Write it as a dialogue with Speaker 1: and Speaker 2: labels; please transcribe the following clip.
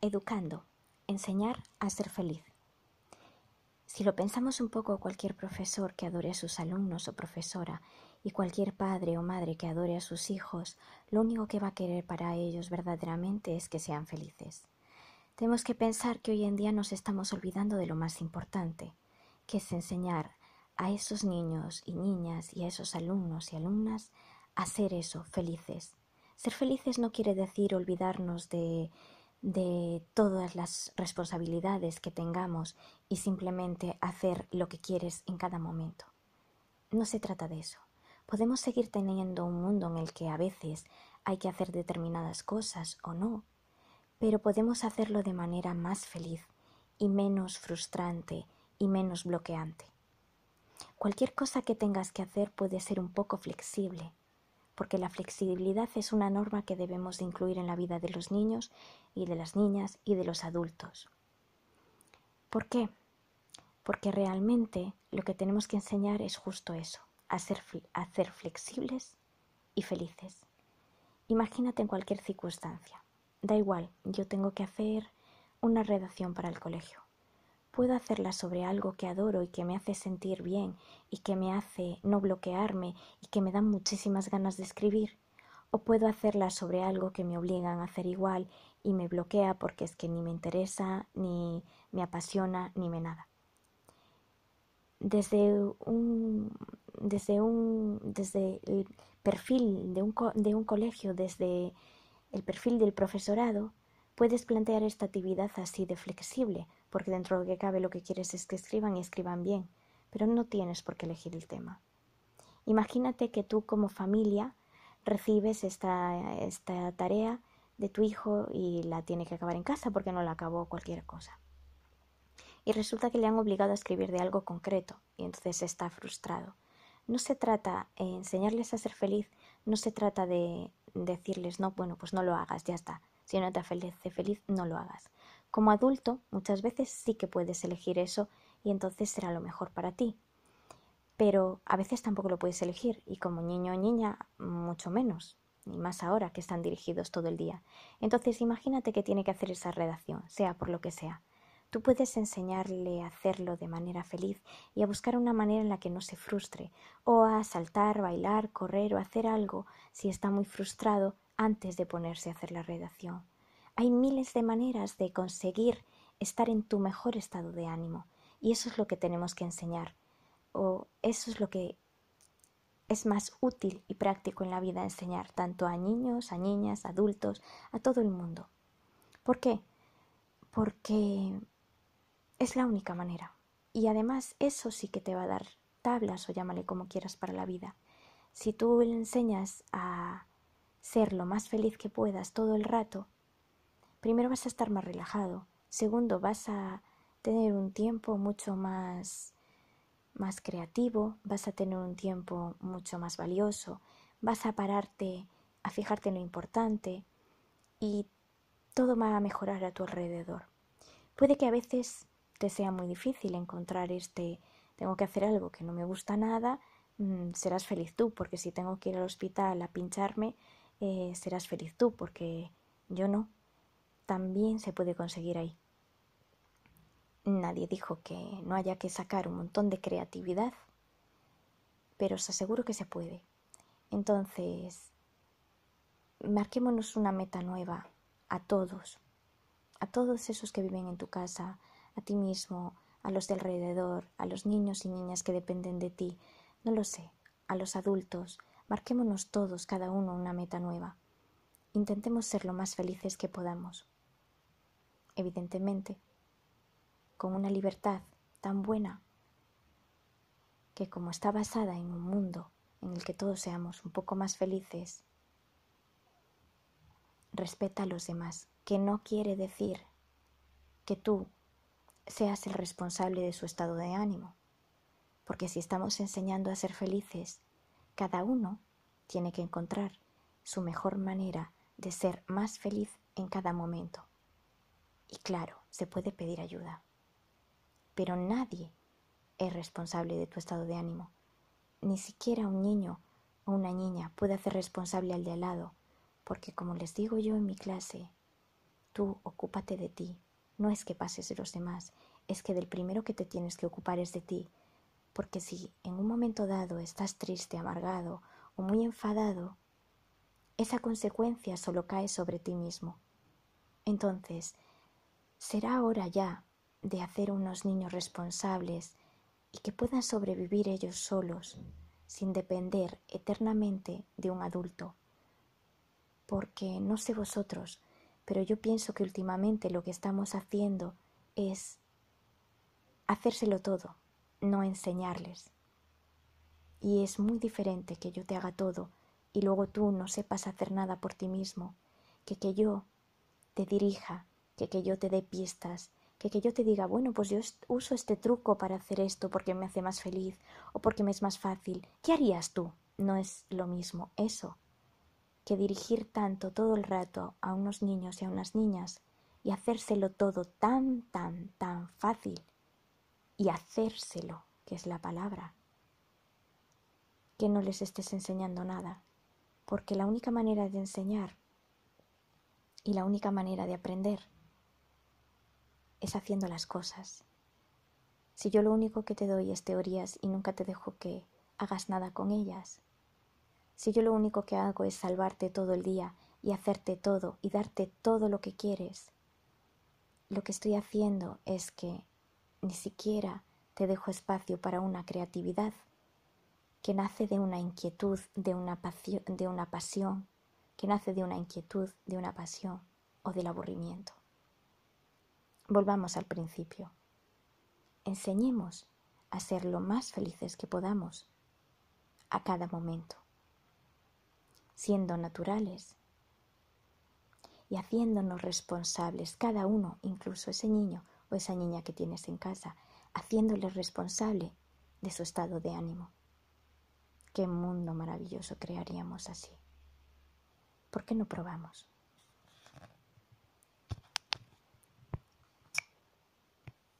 Speaker 1: educando, enseñar a ser feliz. Si lo pensamos un poco, cualquier profesor que adore a sus alumnos o profesora y cualquier padre o madre que adore a sus hijos, lo único que va a querer para ellos verdaderamente es que sean felices. Tenemos que pensar que hoy en día nos estamos olvidando de lo más importante, que es enseñar a esos niños y niñas y a esos alumnos y alumnas a ser eso, felices. Ser felices no quiere decir olvidarnos de de todas las responsabilidades que tengamos y simplemente hacer lo que quieres en cada momento. No se trata de eso. Podemos seguir teniendo un mundo en el que a veces hay que hacer determinadas cosas o no, pero podemos hacerlo de manera más feliz y menos frustrante y menos bloqueante. Cualquier cosa que tengas que hacer puede ser un poco flexible, porque la flexibilidad es una norma que debemos de incluir en la vida de los niños y de las niñas y de los adultos. ¿Por qué? Porque realmente lo que tenemos que enseñar es justo eso, a flexibles y felices. Imagínate en cualquier circunstancia. Da igual, yo tengo que hacer una redacción para el colegio puedo hacerla sobre algo que adoro y que me hace sentir bien y que me hace no bloquearme y que me dan muchísimas ganas de escribir, o puedo hacerla sobre algo que me obligan a hacer igual y me bloquea porque es que ni me interesa, ni me apasiona, ni me nada. Desde un, desde un, desde el perfil de un, de un colegio, desde el perfil del profesorado, puedes plantear esta actividad así de flexible, porque dentro de lo que cabe lo que quieres es que escriban y escriban bien, pero no tienes por qué elegir el tema. Imagínate que tú como familia recibes esta, esta tarea de tu hijo y la tiene que acabar en casa porque no la acabó cualquier cosa. Y resulta que le han obligado a escribir de algo concreto y entonces está frustrado. No se trata de enseñarles a ser feliz, no se trata de decirles, no, bueno, pues no lo hagas, ya está. Si no te hace feliz, no lo hagas. Como adulto, muchas veces sí que puedes elegir eso y entonces será lo mejor para ti. Pero a veces tampoco lo puedes elegir y como niño o niña, mucho menos, y más ahora que están dirigidos todo el día. Entonces imagínate que tiene que hacer esa redacción, sea por lo que sea. Tú puedes enseñarle a hacerlo de manera feliz y a buscar una manera en la que no se frustre, o a saltar, bailar, correr o hacer algo si está muy frustrado antes de ponerse a hacer la redacción. Hay miles de maneras de conseguir estar en tu mejor estado de ánimo y eso es lo que tenemos que enseñar o eso es lo que es más útil y práctico en la vida enseñar tanto a niños, a niñas, adultos, a todo el mundo. ¿Por qué? Porque es la única manera. Y además eso sí que te va a dar tablas o llámale como quieras para la vida. Si tú le enseñas a ser lo más feliz que puedas todo el rato, primero vas a estar más relajado, segundo vas a tener un tiempo mucho más más creativo, vas a tener un tiempo mucho más valioso, vas a pararte a fijarte en lo importante y todo va a mejorar a tu alrededor. Puede que a veces te sea muy difícil encontrar este tengo que hacer algo que no me gusta nada, mm, serás feliz tú, porque si tengo que ir al hospital a pincharme, eh, serás feliz tú, porque yo no también se puede conseguir ahí. Nadie dijo que no haya que sacar un montón de creatividad, pero os aseguro que se puede. Entonces, marquémonos una meta nueva a todos, a todos esos que viven en tu casa, a ti mismo, a los de alrededor, a los niños y niñas que dependen de ti, no lo sé, a los adultos, marquémonos todos, cada uno, una meta nueva. Intentemos ser lo más felices que podamos evidentemente, con una libertad tan buena que como está basada en un mundo en el que todos seamos un poco más felices, respeta a los demás, que no quiere decir que tú seas el responsable de su estado de ánimo, porque si estamos enseñando a ser felices, cada uno tiene que encontrar su mejor manera de ser más feliz en cada momento. Y claro, se puede pedir ayuda. Pero nadie es responsable de tu estado de ánimo. Ni siquiera un niño o una niña puede hacer responsable al de al lado, porque como les digo yo en mi clase, Tú ocúpate de ti. No es que pases de los demás, es que del primero que te tienes que ocupar es de ti. Porque si en un momento dado estás triste, amargado o muy enfadado, esa consecuencia solo cae sobre ti mismo. Entonces, será hora ya de hacer unos niños responsables y que puedan sobrevivir ellos solos, sin depender eternamente de un adulto. Porque no sé vosotros, pero yo pienso que últimamente lo que estamos haciendo es hacérselo todo, no enseñarles. Y es muy diferente que yo te haga todo y luego tú no sepas hacer nada por ti mismo, que que yo te dirija, que que yo te dé pistas, que que yo te diga, bueno, pues yo uso este truco para hacer esto porque me hace más feliz o porque me es más fácil. ¿Qué harías tú? No es lo mismo eso que dirigir tanto todo el rato a unos niños y a unas niñas y hacérselo todo tan, tan, tan fácil y hacérselo, que es la palabra, que no les estés enseñando nada, porque la única manera de enseñar y la única manera de aprender es haciendo las cosas. Si yo lo único que te doy es teorías y nunca te dejo que hagas nada con ellas, si yo lo único que hago es salvarte todo el día y hacerte todo y darte todo lo que quieres, lo que estoy haciendo es que ni siquiera te dejo espacio para una creatividad que nace de una inquietud, de una, de una pasión, que nace de una inquietud, de una pasión o del aburrimiento. Volvamos al principio. Enseñemos a ser lo más felices que podamos a cada momento, siendo naturales y haciéndonos responsables, cada uno, incluso ese niño o esa niña que tienes en casa, haciéndole responsable de su estado de ánimo. Qué mundo maravilloso crearíamos así. ¿Por qué no probamos?